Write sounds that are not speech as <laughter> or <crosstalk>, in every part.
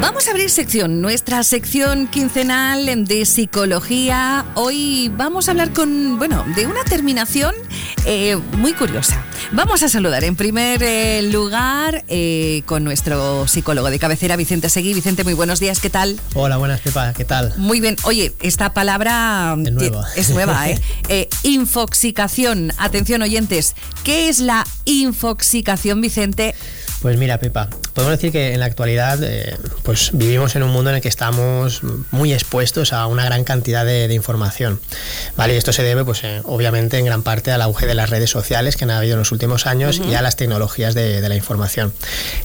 Vamos a abrir sección, nuestra sección quincenal de psicología. Hoy vamos a hablar con, bueno, de una terminación eh, muy curiosa. Vamos a saludar en primer eh, lugar eh, con nuestro psicólogo de cabecera, Vicente Seguí. Vicente, muy buenos días, ¿qué tal? Hola, buenas, Pepa, ¿qué tal? Muy bien. Oye, esta palabra es nueva, es nueva <laughs> ¿eh? Infoxicación. Atención, oyentes, ¿qué es la infoxicación, Vicente? Pues mira, Pepa, podemos decir que en la actualidad eh, pues vivimos en un mundo en el que estamos muy expuestos a una gran cantidad de, información. ¿vale? Y esto se debe, pues, eh, obviamente, en gran parte al auge de las redes sociales que han habido en los últimos años y a las tecnologías de, la información,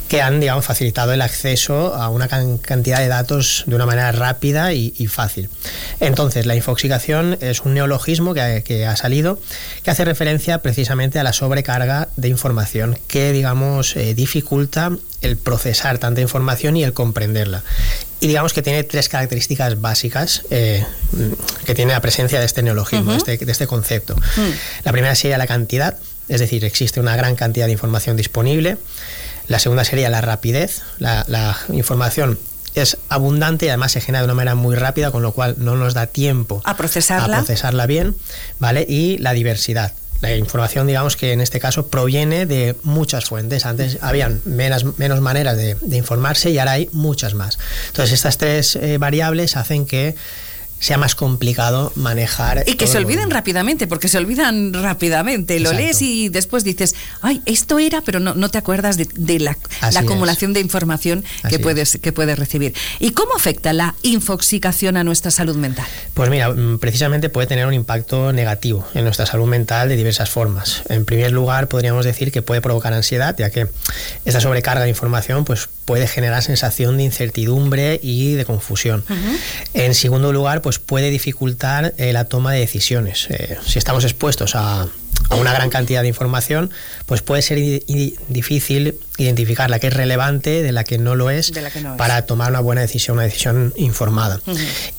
que han, digamos, facilitado el acceso a una cantidad de datos de una manera rápida y, fácil. Entonces, la infoxicación es un neologismo que, ha salido que hace referencia precisamente a la sobrecarga de información que, digamos, eh, dificulta el procesar tanta información y el comprenderla. Y digamos que tiene tres características básicas eh, que tiene la presencia de este neologismo, de, este, este, concepto. Mm. La primera sería la cantidad, es decir, existe una gran cantidad de información disponible. La segunda sería la rapidez, la, la información es abundante y además se genera de una manera muy rápida, con lo cual no nos da tiempo a procesarla, a procesarla bien, ¿vale? Y la diversidad. La información, digamos que en este caso proviene de muchas fuentes. Antes habían menos, maneras de, informarse y ahora hay muchas más. Entonces, estas tres eh, variables hacen que sea más complicado manejar. Y que se olviden rápidamente, porque se olvidan rápidamente. Lo lees y después dices, ay, esto era, pero no, no te acuerdas de, la, acumulación de información que puedes, que puedes recibir. ¿Y cómo afecta la infoxicación a nuestra salud mental? Pues mira, mm, precisamente puede tener un impacto negativo en nuestra salud mental de diversas formas. En primer lugar, podríamos decir que puede provocar ansiedad, ya que esta sobrecarga de información pues, puede generar sensación de incertidumbre y de confusión. En segundo lugar, pues puede dificultar eh, la toma de decisiones. Eh, si estamos expuestos a, una gran cantidad de información, pues puede ser difícil identificar la que es relevante de la que no lo es, para tomar una buena decisión, una decisión informada.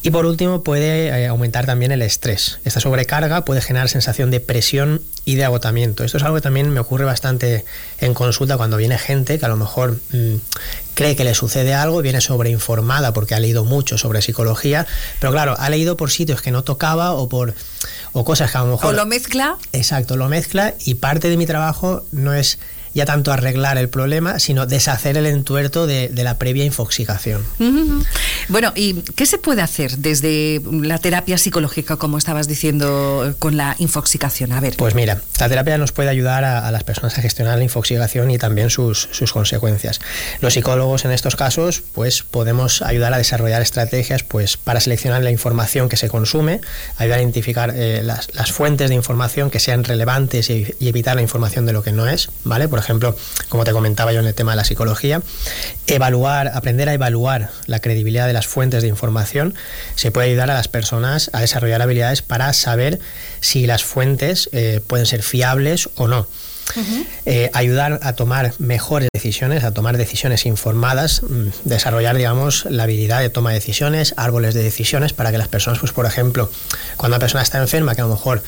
Y por último, puede eh, aumentar también el estrés. Esta sobrecarga puede generar sensación de presión y de agotamiento. Esto es algo que también me ocurre bastante en consulta cuando viene gente que a lo mejor mm, cree que le sucede algo, viene sobreinformada porque ha leído mucho sobre psicología, pero claro, ha leído por sitios que no tocaba o por o cosas que a lo mejor... O lo mezcla. Exacto, lo mezcla y parte de mi trabajo no es ya tanto arreglar el problema, sino deshacer el entuerto de, la previa infoxicación. Bueno, ¿y qué se puede hacer desde la terapia psicológica, como estabas diciendo, con la infoxicación? A ver. Pues mira, la terapia nos puede ayudar a, las personas a gestionar la infoxicación y también sus, consecuencias. Los psicólogos en estos casos, pues podemos ayudar a desarrollar estrategias pues, para seleccionar la información que se consume, ayudar a identificar eh, las, fuentes de información que sean relevantes y, y, evitar la información de lo que no es, ¿vale? Por ejemplo, como te comentaba yo en el tema de la psicología, evaluar, aprender a evaluar la credibilidad de las fuentes de información, se puede ayudar a las personas a desarrollar habilidades para saber si las fuentes eh, pueden ser fiables o no. Eh, ayudar a tomar mejores decisiones, a tomar decisiones informadas, mm, desarrollar, digamos, la habilidad de toma de decisiones, árboles de decisiones, para que las personas, pues, por ejemplo, cuando una persona está enferma, que a lo mejor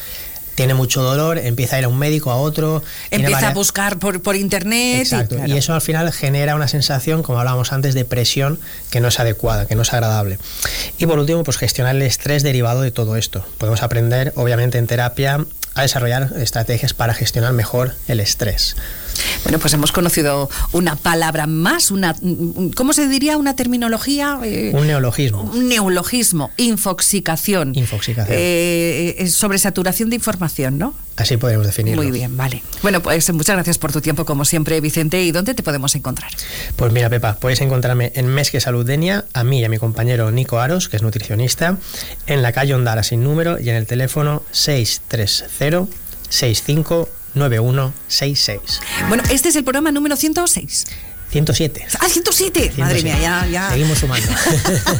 tiene mucho dolor, empieza a ir a un médico, a otro. Empieza a buscar por, por internet. Exacto. Y, eso al final genera una sensación, como hablábamos antes, de presión que no es adecuada, que no es agradable. Y por último, pues gestionar el estrés derivado de todo esto. Podemos aprender, obviamente, en terapia a desarrollar estrategias para gestionar mejor el estrés. Bueno, pues hemos conocido una palabra más, una, ¿cómo se diría? ¿Una terminología? Eh, un neologismo. Un neologismo, infoxicación. Infoxicación. Eh, sobresaturación de información, ¿no? Así podemos definirlo. Muy bien, vale. Bueno, pues muchas gracias por tu tiempo, como siempre, Vicente. ¿Y dónde te podemos encontrar? Pues mira, Pepa, puedes encontrarme en Mesque Saludenia, a mí y a mi compañero Nico Aros, que es nutricionista, en la calle Ondara sin número y en el teléfono 630 65 9166. Bueno, este es el programa número 106. 107. Ah, 107. Madre mía, ya, ya. Seguimos sumando.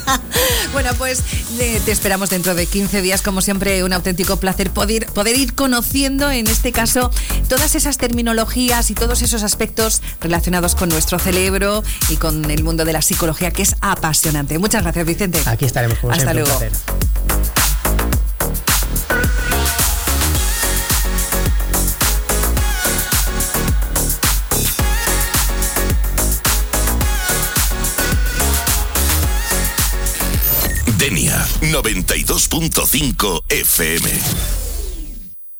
<laughs> bueno, pues te esperamos dentro de 15 días. Como siempre, un auténtico placer poder, poder ir conociendo, en este caso, todas esas terminologías y todos esos aspectos relacionados con nuestro cerebro y con el mundo de la psicología, que es apasionante. Muchas gracias, Vicente. Aquí estaremos, como Hasta luego. Denia 92.5 FM.